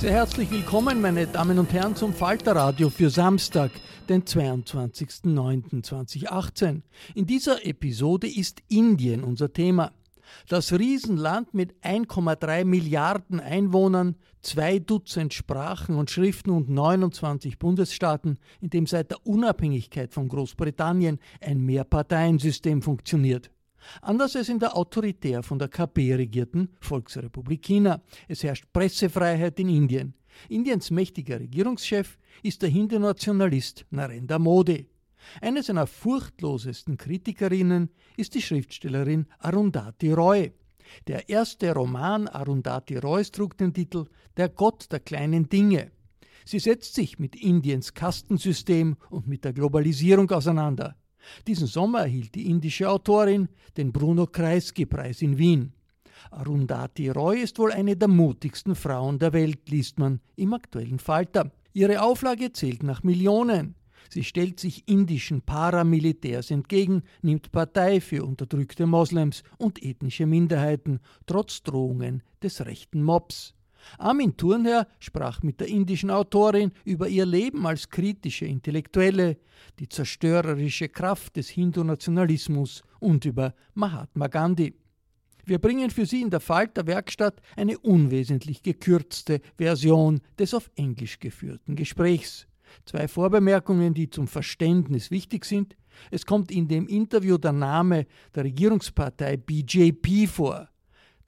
Sehr herzlich willkommen, meine Damen und Herren, zum Falterradio für Samstag, den 22.09.2018. In dieser Episode ist Indien unser Thema. Das Riesenland mit 1,3 Milliarden Einwohnern, zwei Dutzend Sprachen und Schriften und 29 Bundesstaaten, in dem seit der Unabhängigkeit von Großbritannien ein Mehrparteiensystem funktioniert. Anders als in der autoritär von der KP regierten Volksrepublik China. Es herrscht Pressefreiheit in Indien. Indiens mächtiger Regierungschef ist der Hindu-Nationalist Narendra Modi. Eine seiner furchtlosesten Kritikerinnen ist die Schriftstellerin Arundhati Roy. Der erste Roman Arundhati Roys trug den Titel Der Gott der kleinen Dinge. Sie setzt sich mit Indiens Kastensystem und mit der Globalisierung auseinander. Diesen Sommer erhielt die indische Autorin den Bruno Kreisky-Preis in Wien. Arundhati Roy ist wohl eine der mutigsten Frauen der Welt, liest man im aktuellen Falter. Ihre Auflage zählt nach Millionen. Sie stellt sich indischen Paramilitärs entgegen, nimmt Partei für unterdrückte Moslems und ethnische Minderheiten, trotz Drohungen des rechten Mobs. Armin Thurnherr sprach mit der indischen Autorin über ihr Leben als kritische Intellektuelle, die zerstörerische Kraft des Hindu-Nationalismus und über Mahatma Gandhi. Wir bringen für Sie in der Falter Werkstatt eine unwesentlich gekürzte Version des auf Englisch geführten Gesprächs. Zwei Vorbemerkungen, die zum Verständnis wichtig sind. Es kommt in dem Interview der Name der Regierungspartei BJP vor.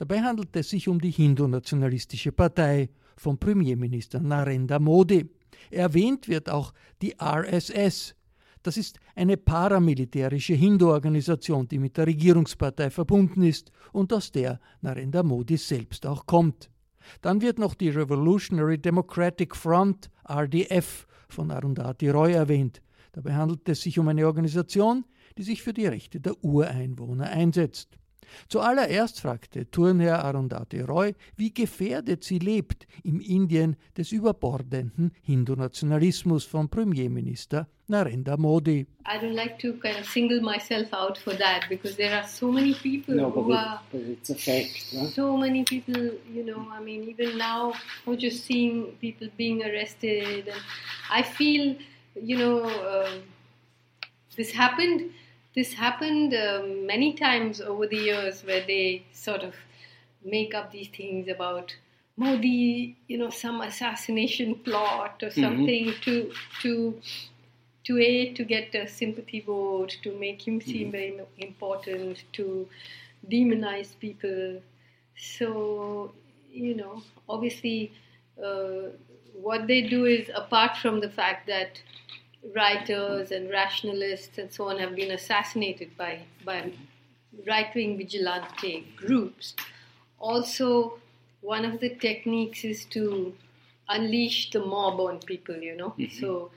Dabei handelt es sich um die Hindu-nationalistische Partei von Premierminister Narendra Modi. Erwähnt wird auch die RSS. Das ist eine paramilitärische Hindu-Organisation, die mit der Regierungspartei verbunden ist und aus der Narendra Modi selbst auch kommt. Dann wird noch die Revolutionary Democratic Front, RDF, von Arundhati Roy erwähnt. Dabei handelt es sich um eine Organisation, die sich für die Rechte der Ureinwohner einsetzt. Zuallererst fragte Turnherr Arundhati Roy, wie gefährdet sie lebt im Indien des überbordenden Hindu-Nationalismus von Premierminister Narendra Modi. I don't like to kind of single myself out for that because there are so many people no, who are it, but it's a fact. No? so many people, you know, I mean, even now, I'm just seeing people being arrested, and I feel, you know, um this happened. This happened um, many times over the years where they sort of make up these things about Modi, you know, some assassination plot or something to to to a to get a sympathy vote, to make him seem very important, to demonize people. So you know, obviously, uh, what they do is apart from the fact that writers and rationalists and so on have been assassinated by by right-wing vigilante groups. Also, one of the techniques is to unleash the mob on people. You know, so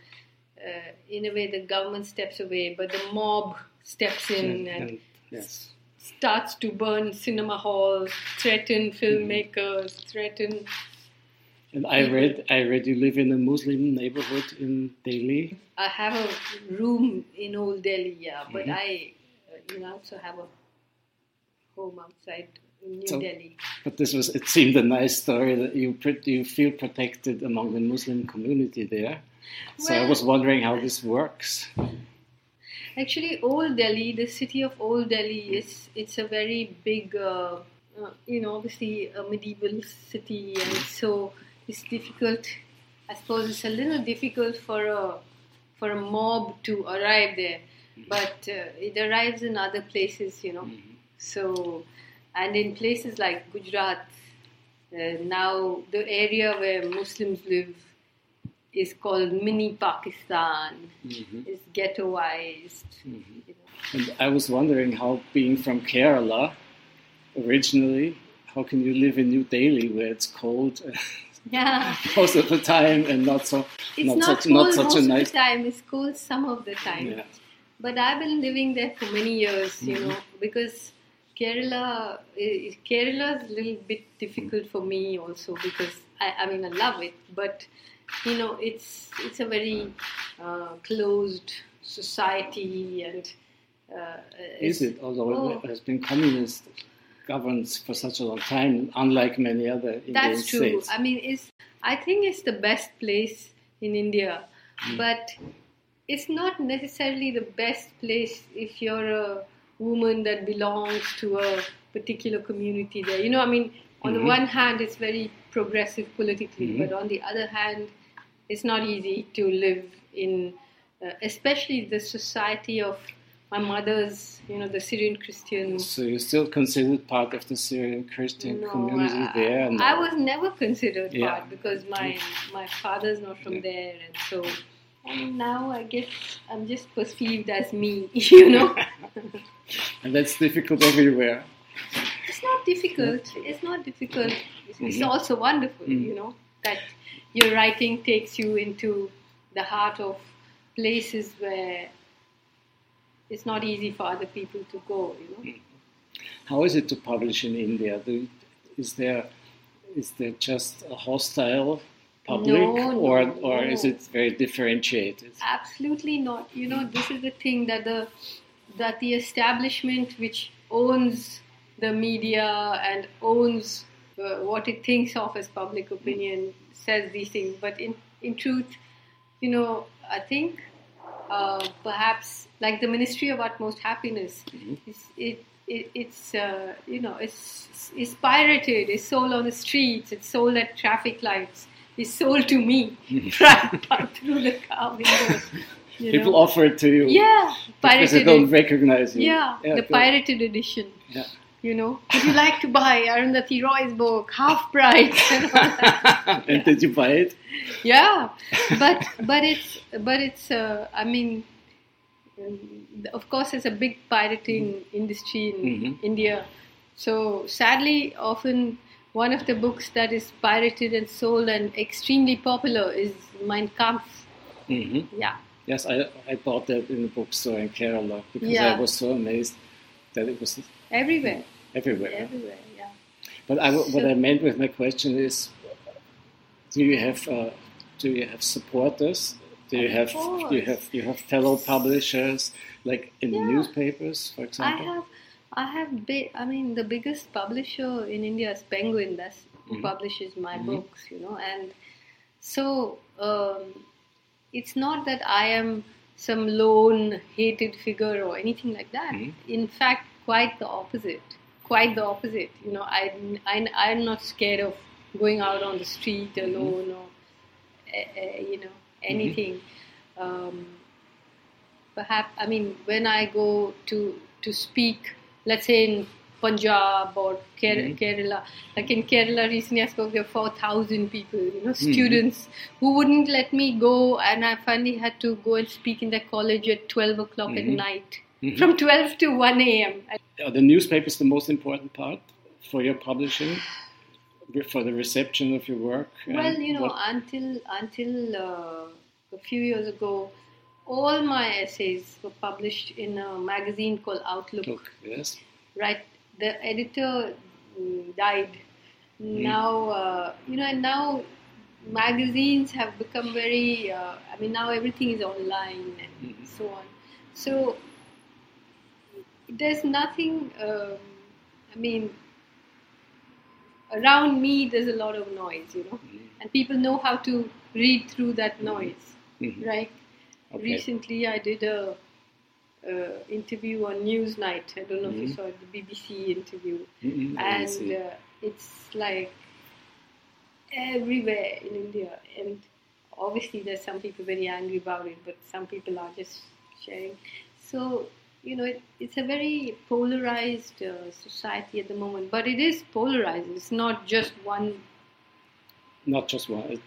uh, in a way the government steps away, but the mob steps in and yes. starts to burn cinema halls, threaten filmmakers, threaten. And I read, I read you live in a Muslim neighborhood in Delhi. I have a room in Old Delhi, yeah, but I, uh, you know, also have a home outside New So- Delhi. But this was, it seemed a nice story that you you feel protected among the Muslim community there. So I was wondering how this works. Actually, Old Delhi, the city of Old Delhi, is it's a very big, uh, uh, you know, obviously a medieval city, and so it's difficult. I suppose it's a little difficult for a for a mob to arrive there, but uh, it arrives in other places, you know. So, and in places like Gujarat, uh, now the area where Muslims live is called mini Pakistan. It's ghettoized. you know. And I was wondering how, being from Kerala originally, how can you live in New Delhi where it's cold Yeah, most of the time and not so it's not, not, such not such a nice time. It's cold some of the time. yeah. But I've been living there for many years, you Mm-hmm. know, because Kerala, eh, Kerala is a little bit difficult for me also because I, I mean I love it, but you know it's it's a very uh, closed society and. Uh, Is it? Although Oh. it has been communist governed for such a long time, unlike many other Indian That's true. states. I mean, it's I think it's the best place in India, Hmm. but it's not necessarily the best place if you're a woman that belongs to a particular community there. You know, I mean, on the one hand, it's very progressive politically, but on the other hand, it's not easy to live in, uh, especially the society of my mother's, you know, the Syrian Christian. So you're still considered part of the Syrian Christian No, community I, there? I, I was never considered Yeah. part because my my father's not from there, and so and now I guess I'm just perceived as me, you know. and that's difficult everywhere. it's not difficult. It's not difficult. It's, it's Mhm. also wonderful, Mm. you know, that your writing takes you into the heart of places where it's not easy for other people to go, you know. How is it to publish in India? Do, is there is there just a hostile public, No, or no, or is no. it very differentiated? Absolutely not. You know, this is the thing that the that the establishment which owns the media and owns uh, what it thinks of as public opinion says these things. But in in truth, you know, I think uh, perhaps like the Ministry of Utmost Happiness, is, it, it it's uh, you know it's it's pirated, it's sold on the streets, it's sold at traffic lights, it's sold to me through the car window. you People know. offer it to you yeah, because they don't recognize you. yeah, the good. pirated edition. Yeah. You know, would you like to buy Arundhati Roy's book, half price? and all that? and did you buy it? yeah but but it's but it's uh, i mean of course there's a big pirating industry in Mhm. india so sadly often one of the books that is pirated and sold and extremely popular is mein kampf hmm yeah Yes, I, I bought that in a bookstore in Kerala because I was so amazed that it was everywhere everywhere. everywhere yeah But I, what So- I meant with my question is, do you have uh, do you have supporters? Do you have do you have you have fellow publishers like in the Yeah. newspapers, for example? I have, I have. I mean, the biggest publisher in India is Penguin. That's who Mhm. publishes my Mhm. books, you know. And so um, it's not that I am some lone hated figure or anything like that. Mhm. In fact, quite the opposite. Quite the opposite. You know, I, I I'm not scared of going out on the street alone or uh, you know anything. Um, perhaps I mean when I go to to speak, let's say in Punjab or Ker- Mhm. Kerala, like in Kerala recently I spoke to four thousand people, you know, students who wouldn't let me go, and I finally had to go and speak in their college at twelve o'clock at night, Mhm. from twelve to one a.m. Are the newspapers the most important part for your publishing, for the reception of your work? Well, you know, what- until until uh, a few years ago, all my essays were published in a magazine called Outlook. look, yes. right? The editor mm, died. Now, uh, you know, and now magazines have become very. Uh, I mean, now everything is online and so on. So there's nothing. Um, I mean, around me there's a lot of noise, you know, and people know how to read through that noise, Mhm. right? Okay. Recently, I did a uh, interview on Newsnight. I don't know if you Mhm. saw it, the BBC interview, Mhm, and uh, it's like everywhere in India. And obviously, there's some people very angry about it, but some people are just sharing. So you know, it, it's a very polarized uh, society at the moment. But it is polarized. It's not just one Not just one. It-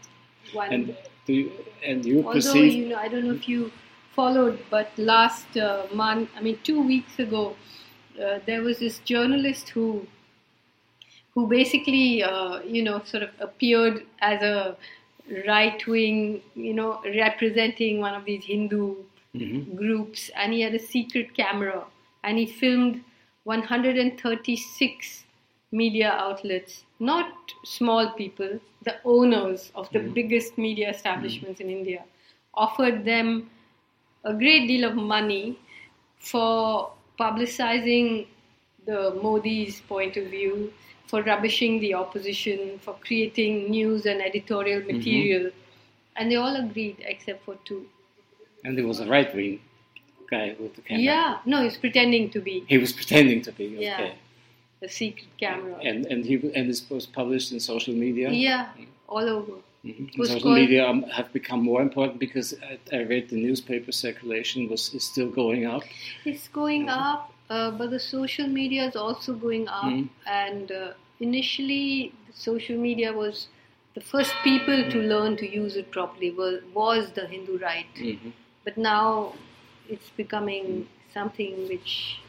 one. And do you, and you Although perceive you know, I don't know if you followed, but last uh, month, I mean, two weeks ago, uh, there was this journalist who, who basically, uh, you know, sort of appeared as a right wing, you know, representing one of these Hindu Mhm. groups, and he had a secret camera, and he filmed 136 media outlets, not small people, the owners of the mm-hmm. biggest media establishments mm-hmm. in India, offered them a great deal of money for publicizing the Modi's point of view, for rubbishing the opposition, for creating news and editorial mm-hmm. material. And they all agreed except for two. And there was a right wing guy with the camera. Yeah, no, he's pretending to be He was pretending to be. Yeah. Okay. a secret camera. And and he and this was published in social media. yeah, all over. Mhm. social called- media um, have become more important because I, I read the newspaper circulation was is still going up. It's going up, uh, but the social media is also going up. Mhm. And uh, initially, social media was the first people to learn to use it properly was, was the Hindu right. Mhm. But now it's becoming something which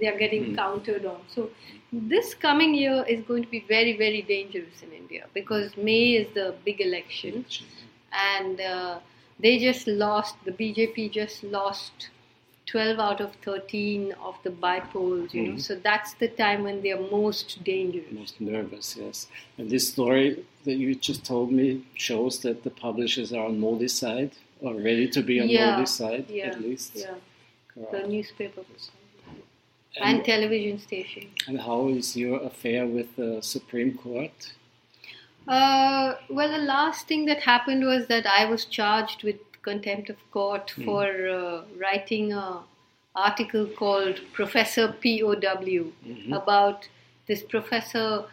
they are getting countered on. So this coming year is going to be very, very dangerous in India because May is the big election. And uh, they just lost the BJP just lost 12 out of 13 of the bypolls you know. So that's the time when they are most dangerous. Most nervous, yes. And this story that you just told me shows that the publishers are on Modi's side or ready to be on yeah Modi's side yeah at least. yeah. Correct. the newspaper and, And- television station. And how is your affair with the Supreme Court? Uh, well, the last thing that happened was that I was charged with contempt of court for uh, writing a article called Professor POW about this professor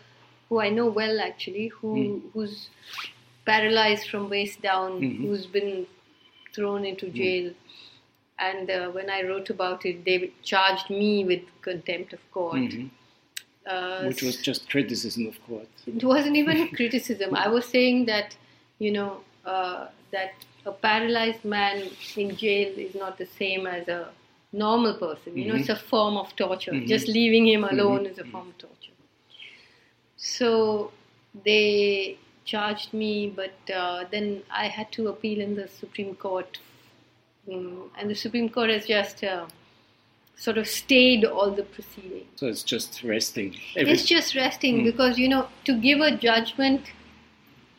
who I know well actually, who who's paralyzed from waist down, who's been thrown into jail. And uh, when I wrote about it, they charged me with contempt of court. Mhm. Uh, Which was just criticism of court. it wasn't even a criticism. I was saying that, you know, uh, that a paralyzed man in jail is not the same as a normal person. You know, it's a form of torture. Just leaving him alone is a form of torture. So they charged me, but uh, then I had to appeal in the Supreme Court. Mm, and the Supreme Court has just uh, sort of stayed all the proceedings. So it's just resting. Every- It's just resting because you know to give a judgment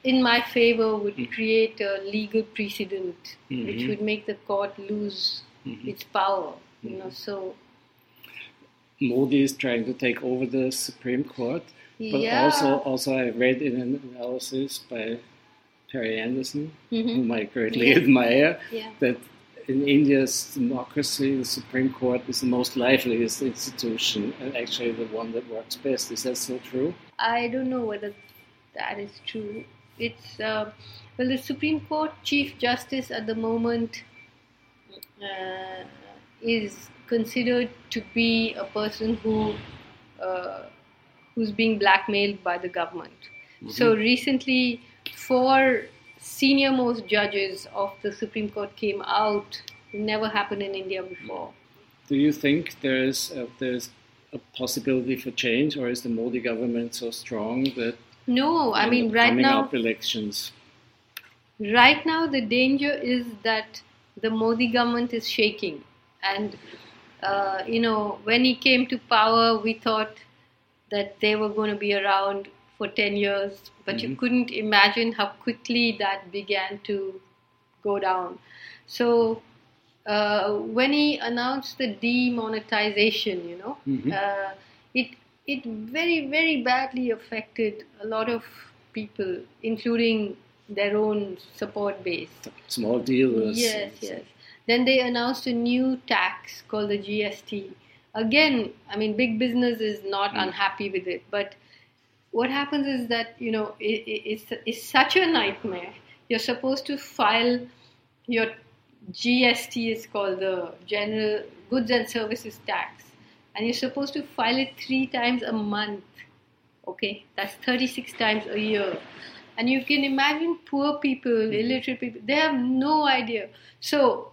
in my favor would create a legal precedent which would make the court lose its power. You know, so Modi is trying to take over the Supreme Court. But Yeah. also, also I read in an analysis by Perry Anderson, whom I greatly Yeah. admire, Yeah. that in India's democracy, the Supreme Court is the most liveliest institution and actually the one that works best. Is that still true? I don't know whether that is true. It's uh, well, the Supreme Court Chief Justice at the moment uh, is considered to be a person who uh, who's being blackmailed by the government. So recently, four senior most judges of the Supreme Court came out. It never happened in India before. Do you think there's a, there's a possibility for change, or is the Modi government so strong that No, I mean right coming now up elections? Right now, the danger is that the Modi government is shaking, and uh, you know, when he came to power, we thought that they were going to be around for 10 years, but you couldn't imagine how quickly that began to go down. So uh, when he announced the demonetization, you know, uh, it it very very badly affected a lot of people, including their own support base. Small dealers. Yes, yes. Then they announced a new tax called the GST. Again, I mean, big business is not hmm. unhappy with it, but what happens is that you know it, it, it's, it's such a nightmare. You're supposed to file your GST is called the General Goods and Services Tax, and you're supposed to file it three times a month. Okay, that's 36 times a year. And you can imagine poor people, hmm. illiterate people, they have no idea. So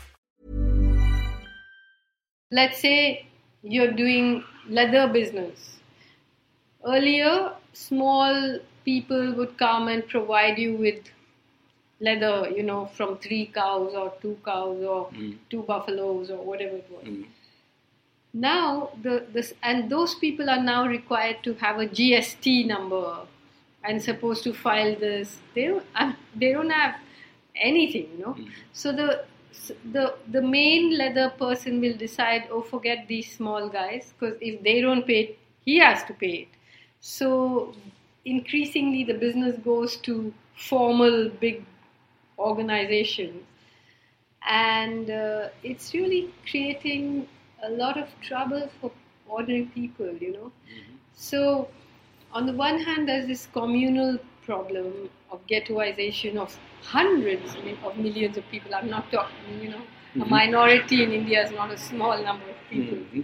Let's say you're doing leather business. Earlier, small people would come and provide you with leather, you know, from three cows or two cows or hmm. two buffaloes or whatever it was. Hmm. Now, the this and those people are now required to have a GST number and supposed to file this. They don't. They don't have anything, you know. Hmm. So the the the main leather person will decide. Oh, forget these small guys because if they don't pay it, he has to pay it. So increasingly, the business goes to formal big organizations and uh, it's really creating a lot of trouble for ordinary people you know so on the one hand there's this communal problem of ghettoization of hundreds of millions of people. I'm not talking you know a mm-hmm. minority in india is not a small number of people. Mm-hmm.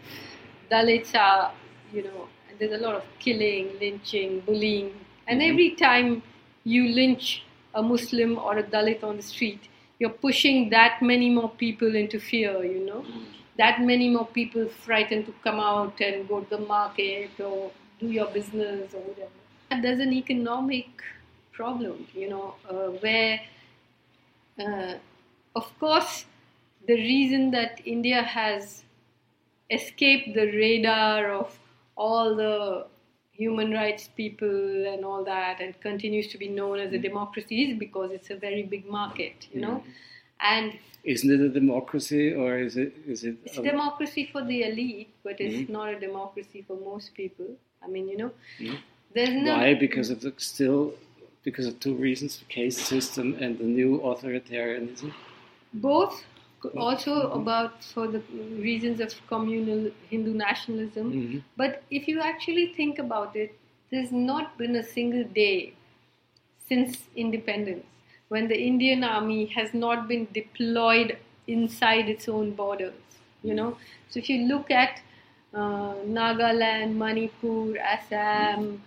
Dalits are you know and there's a lot of killing lynching bullying. And mm-hmm. every time you lynch a muslim or a dalit on the street you're pushing that many more people into fear you know. That many more people frightened to come out and go to the market or do your business or whatever. And there's an economic problem you know uh, where uh, of course the reason that india has escaped the radar of all the human rights people and all that and continues to be known as a democracy is because it's a very big market you know? And Isn't it a democracy or is it is it it's a- democracy for the elite but it's not a democracy for most people i mean you know? There's no why? Because of the still because of two reasons: the caste system and the new authoritarianism. both also about for the reasons of communal hindu nationalism. But if you actually think about it there's not been a single day since independence when the indian army has not been deployed inside its own borders you know? So if you look at uh, nagaland manipur assam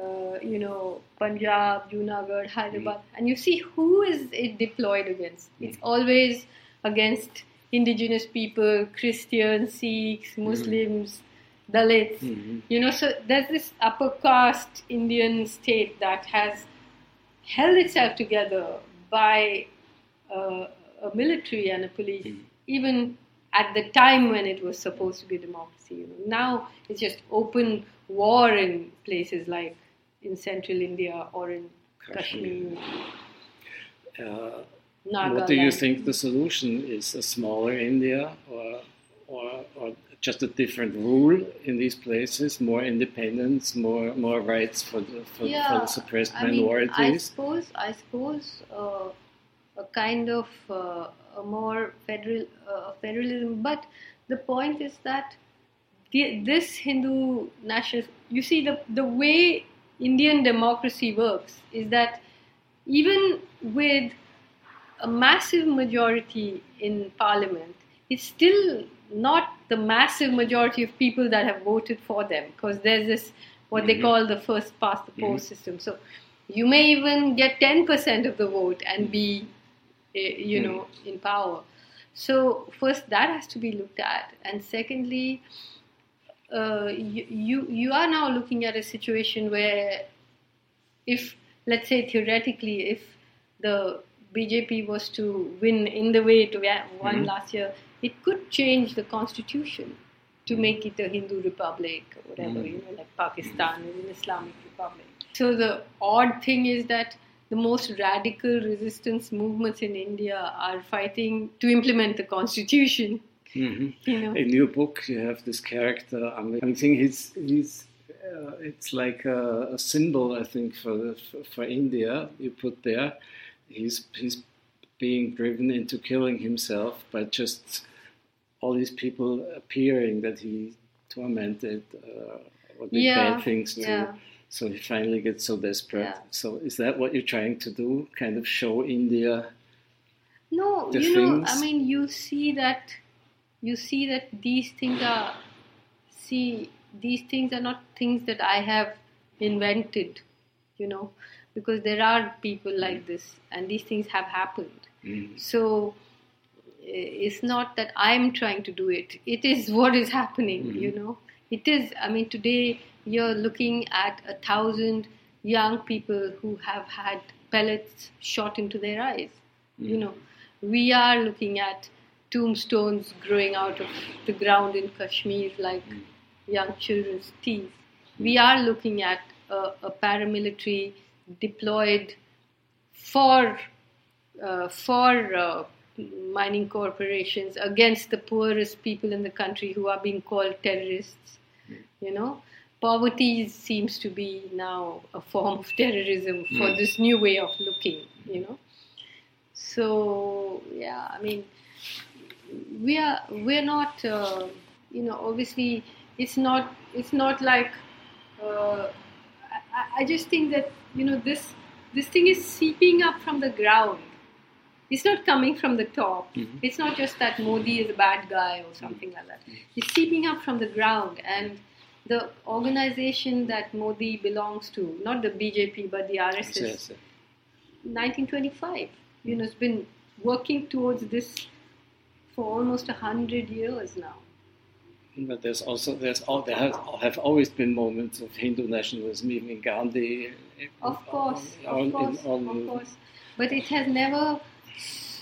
uh, you know, Punjab, Junagadh, Hyderabad, hmm. and you see who is it deployed against. Hmm. It's always against indigenous people, Christians, Sikhs, hmm. Muslims, Dalits. You know, so there's this upper caste Indian state that has held itself together by uh, a military and a police, even at the time when it was supposed to be a democracy. You know, now it's just open war in places like in central India or in Kashmir, Uh, Nagaland. what do you think the solution is? A smaller India or or, or just a different rule in these places? More independence, more more rights for the for, for the suppressed I mean, I minorities. suppose I suppose uh, a kind of uh, a more federal uh, federalism, but the point is that the, this Hindu national, you see the the way Indian democracy works is that even with a massive majority in parliament, it's still not the massive majority of people that have voted for them because there's this what they Mhm. call the first past the post Mhm. system. So you may even get 10% of the vote and be, eh, you Mhm. know, in power. So first that has to be looked at, and secondly, uh, you, you you are now looking at a situation where, if let's say theoretically, if the BJP was to win in the way it won Mhm. last year, it could change the constitution to make it a Hindu republic or whatever, Mhm. you know, like Pakistan is an Islamic republic. So the odd thing is that the most radical resistance movements in India are fighting to implement the constitution. Mhm. You know, In your book, you have this character. I think he's he's. Uh, it's like a, a symbol, I think, for, the, for India. You put there, he's he's being driven into killing himself by just all these people appearing that he tormented uh, or did Yeah, bad things to. yeah. So he finally gets so desperate. Yeah. So is that what you're trying to do? Kind of show India? No, you know, I mean, you see that, you see that these things are, see, these things are not things that I have invented, you know, because there are people like this, and these things have happened. Mm. So it's not that I'm trying to do it. It is what is happening, Mhm. you know. It is, I mean, today you're looking at a thousand young people who have had pellets shot into their eyes. You know, we are looking at tombstones growing out of the ground in Kashmir like young children's teeth. We are looking at a, a paramilitary deployed for uh, for uh, mining corporations against the poorest people in the country who are being called terrorists. You know, poverty seems to be now a form of terrorism for Mm. this new way of looking. You know, so yeah, I mean, we are we're not. Uh, you know, obviously, it's not it's not like. Uh, I, I just think that you know this this thing is seeping up from the ground. It's not coming from the top. Mhm. It's not just that Modi is a bad guy or something like that. It's seeping up from the ground, and the organization that Modi belongs to, not the BJP but the RSS, Yes, yes. 1925. You know, it's been working towards this for almost a hundred years now. But there's also there's all there have, have always been moments of Hindu nationalism, even in Gandhi. Eh, of course, of course, of course. But it has never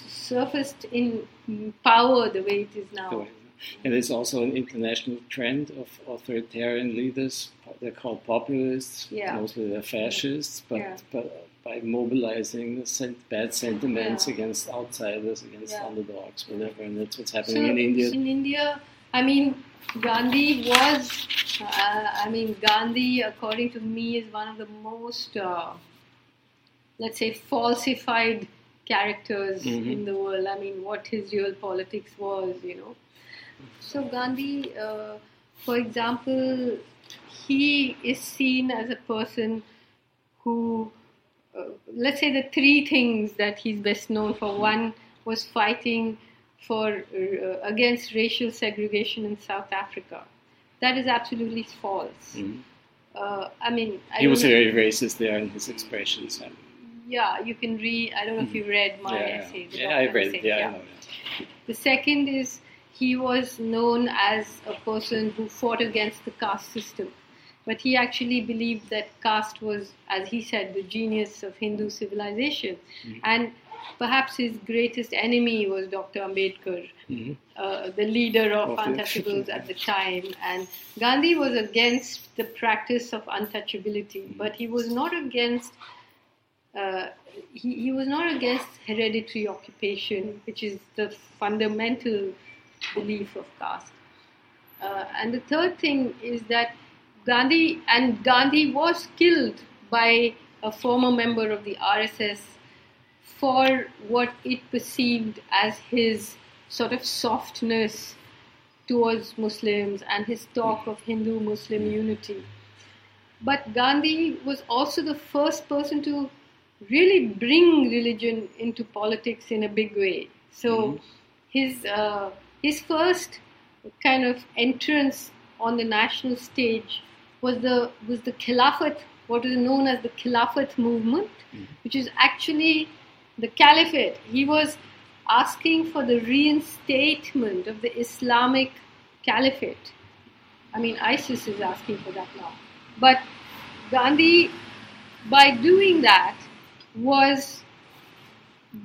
surfaced in power the way it is now. And it's also an international trend of authoritarian leaders. They're called populists. Yeah. Mostly they're fascists, but, Yeah. but by mobilizing bad sentiments Yeah. against outsiders, against Yeah. underdogs, whatever. And that's what's So happening in India. in India, I mean, Gandhi was, uh, I mean, Gandhi, according to me, is one of the most, uh, let's say, falsified characters Mhm. in the world. I mean, what his real politics was, you know. So Gandhi, uh, for example, he is seen as a person who, let's say, the three things that he's best known for. One was fighting for uh, against racial segregation in South Africa. That is absolutely false. Mhm. Uh, I mean, I He was very racist there in his expressions. and- yeah, you can read. I don't know if you read my Mm-hmm. yeah, essay. yeah, I read it. essay, Yeah, I. The second is he was known as a person who fought against the caste system. But he actually believed that caste was, as he said, the genius of Hindu civilization. Mm-hmm. And perhaps his greatest enemy was Dr. Ambedkar, Mhm. uh, the leader of Of untouchables at the time. And Gandhi was against the practice of untouchability, but he was not against uh, he, he was not against hereditary occupation, which is the fundamental belief of caste. Uh, and the third thing is that Gandhi and Gandhi was killed by a former member of the RSS for what it perceived as his sort of softness towards Muslims and his talk of Hindu Muslim unity. But Gandhi was also the first person to really bring religion into politics in a big way. So his uh, his first kind of entrance on the national stage was the was the Khilafat, what is known as the Khilafat movement, mm-hmm. which is actually the caliphate. He was asking for the reinstatement of the Islamic caliphate. I mean, ISIS is asking for that now. But Gandhi, by doing that, was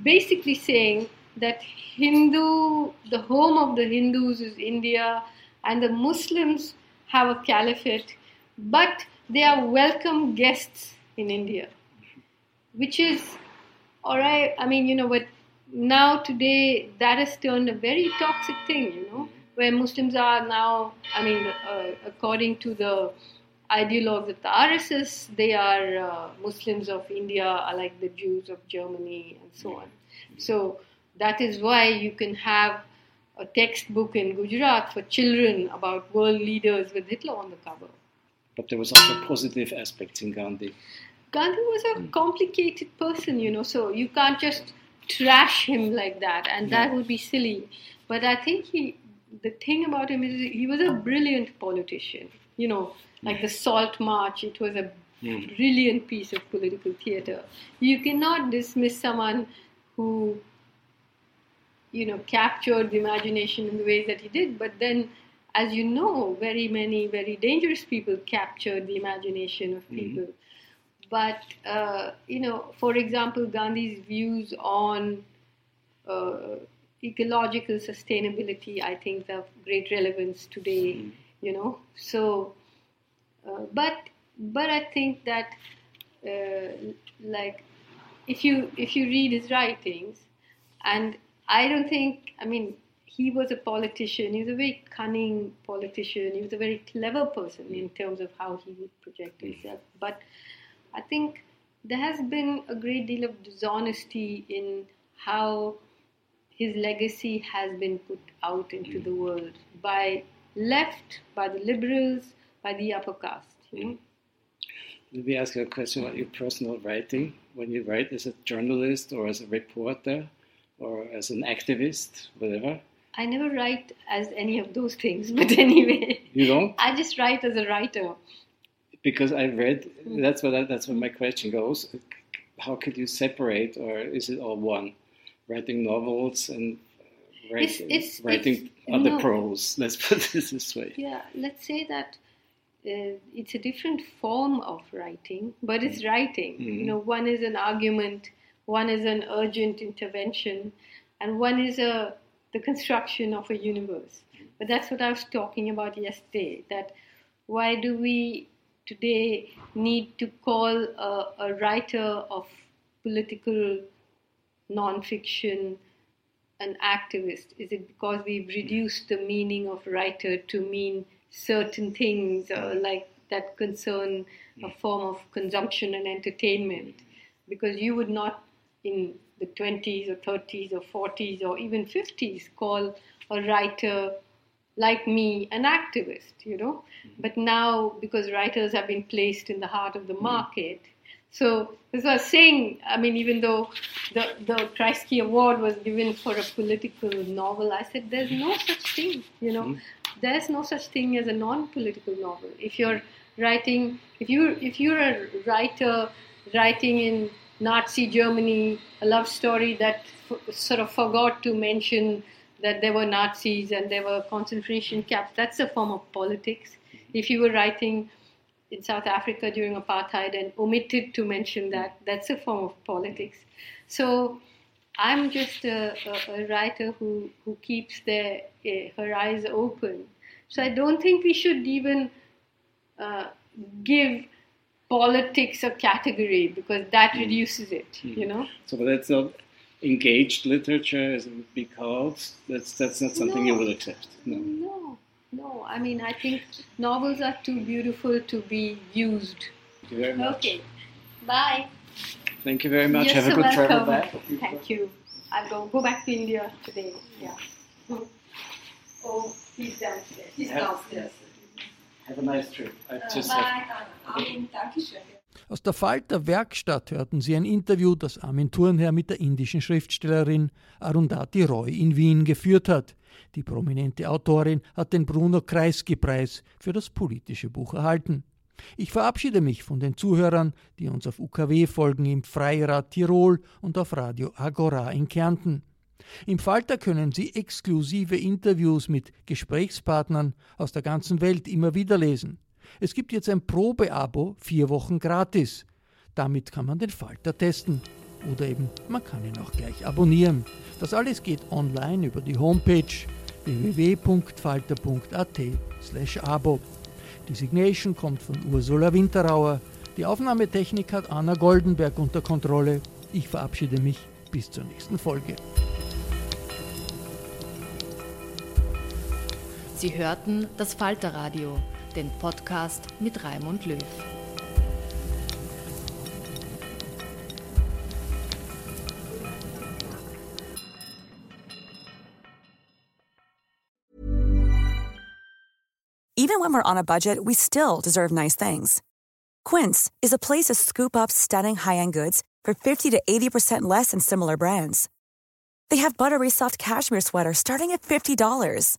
basically saying that Hindu, the home of the Hindus is India, and the Muslims have a caliphate, but they are welcome guests in India, which is all right. I mean, you know, but now today that has turned a very toxic thing, you know, where Muslims are now, I mean, uh, according to the ideologues of the RSS, they are uh, Muslims of India, are like the Jews of Germany, and so on. So that is why you can have a textbook in Gujarat for children about world leaders with Hitler on the cover. But there was also positive aspects in Gandhi. Gandhi was a complicated person, you know, so you can't just trash him like that, and yeah. that would be silly. But I think he, the thing about him is he was a brilliant politician. You know, like the Salt March, it was a mm. brilliant piece of political theater. You cannot dismiss someone who you know, captured the imagination in the ways that he did. But then, as you know, very many very dangerous people captured the imagination of mm-hmm. people. Mm-hmm. But uh, you know, for example, Gandhi's views on uh, ecological sustainability, I think, have great relevance today. Mm-hmm. You know, so uh, but but I think that uh, like if you if you read his writings and I don't think, I mean, he was a politician. He was a very cunning politician. He was a very clever person in terms of how he would project mm. himself. But I think there has been a great deal of dishonesty in how his legacy has been put out into the world by left, by the liberals, by the upper caste. You know? Let me ask you a question about your personal writing. When you write as a journalist or as a reporter, or as an activist, whatever? I never write as any of those things, but anyway. You don't? I just write as a writer. Because I read, mm. that's what I, that's what my question goes. How could you separate, or is it all one? Writing novels and write, it's, it's, writing it's, other no, prose. Let's put this this way. Yeah, let's say that uh, it's a different form of writing, but it's mm. writing. Mm-hmm. You know, one is an argument one is an urgent intervention, and one is a the construction of a universe. But that's what I was talking about yesterday. That why do we today need to call a, a writer of political nonfiction an activist? Is it because we've reduced the meaning of writer to mean certain things uh, like that concern a form of consumption and entertainment? Because you would not in the 20s or 30s or 40s or even 50s call a writer like me an activist, you know. Mm-hmm. But now, because writers have been placed in the heart of the mm-hmm. market, so as I was saying, I mean, even though the, the Kreisky Award was given for a political novel, I said there's no such thing, you know. Mm-hmm. There's no such thing as a non-political novel. If you're writing, if you if you're a writer writing in Nazi Germany, a love story that f- sort of forgot to mention that there were Nazis and there were concentration camps. That's a form of politics. If you were writing in South Africa during apartheid and omitted to mention that, that's a form of politics. So I'm just a, a, a writer who, who keeps their, uh, her eyes open. So I don't think we should even uh, give politics a category because that mm. reduces it, mm. you know. So that's not engaged literature, as it would be called. That's that's not something no. you will accept. No. No, no. I mean, I think novels are too beautiful to be used. Thank you very much. Okay. Bye. Thank you very much. You're Have so a good welcome. travel back. Thank you. I'll go go back to India today. Yeah. Oh, he's downstairs. He's downstairs. Have a nice trip. I just uh, bye. Have, Aus der Falter Werkstatt hörten Sie ein Interview, das Armin Thurnherr mit der indischen Schriftstellerin Arundhati Roy in Wien geführt hat. Die prominente Autorin hat den Bruno Kreisky-Preis für das politische Buch erhalten. Ich verabschiede mich von den Zuhörern, die uns auf UKW folgen im Freirad Tirol und auf Radio Agora in Kärnten. Im Falter können Sie exklusive Interviews mit Gesprächspartnern aus der ganzen Welt immer wieder lesen. Es gibt jetzt ein Probeabo, vier Wochen gratis. Damit kann man den Falter testen. Oder eben, man kann ihn auch gleich abonnieren. Das alles geht online über die Homepage www.falter.at slash abo. Die Signation kommt von Ursula Winterauer. Die Aufnahmetechnik hat Anna Goldenberg unter Kontrolle. Ich verabschiede mich bis zur nächsten Folge. Sie hörten das Falterradio, den Podcast mit Raimund Löw. Even when we're on a budget, we still deserve nice things. Quince is a place to scoop up stunning high-end goods for 50 to 80% less than similar brands. They have buttery soft cashmere sweaters starting at $50,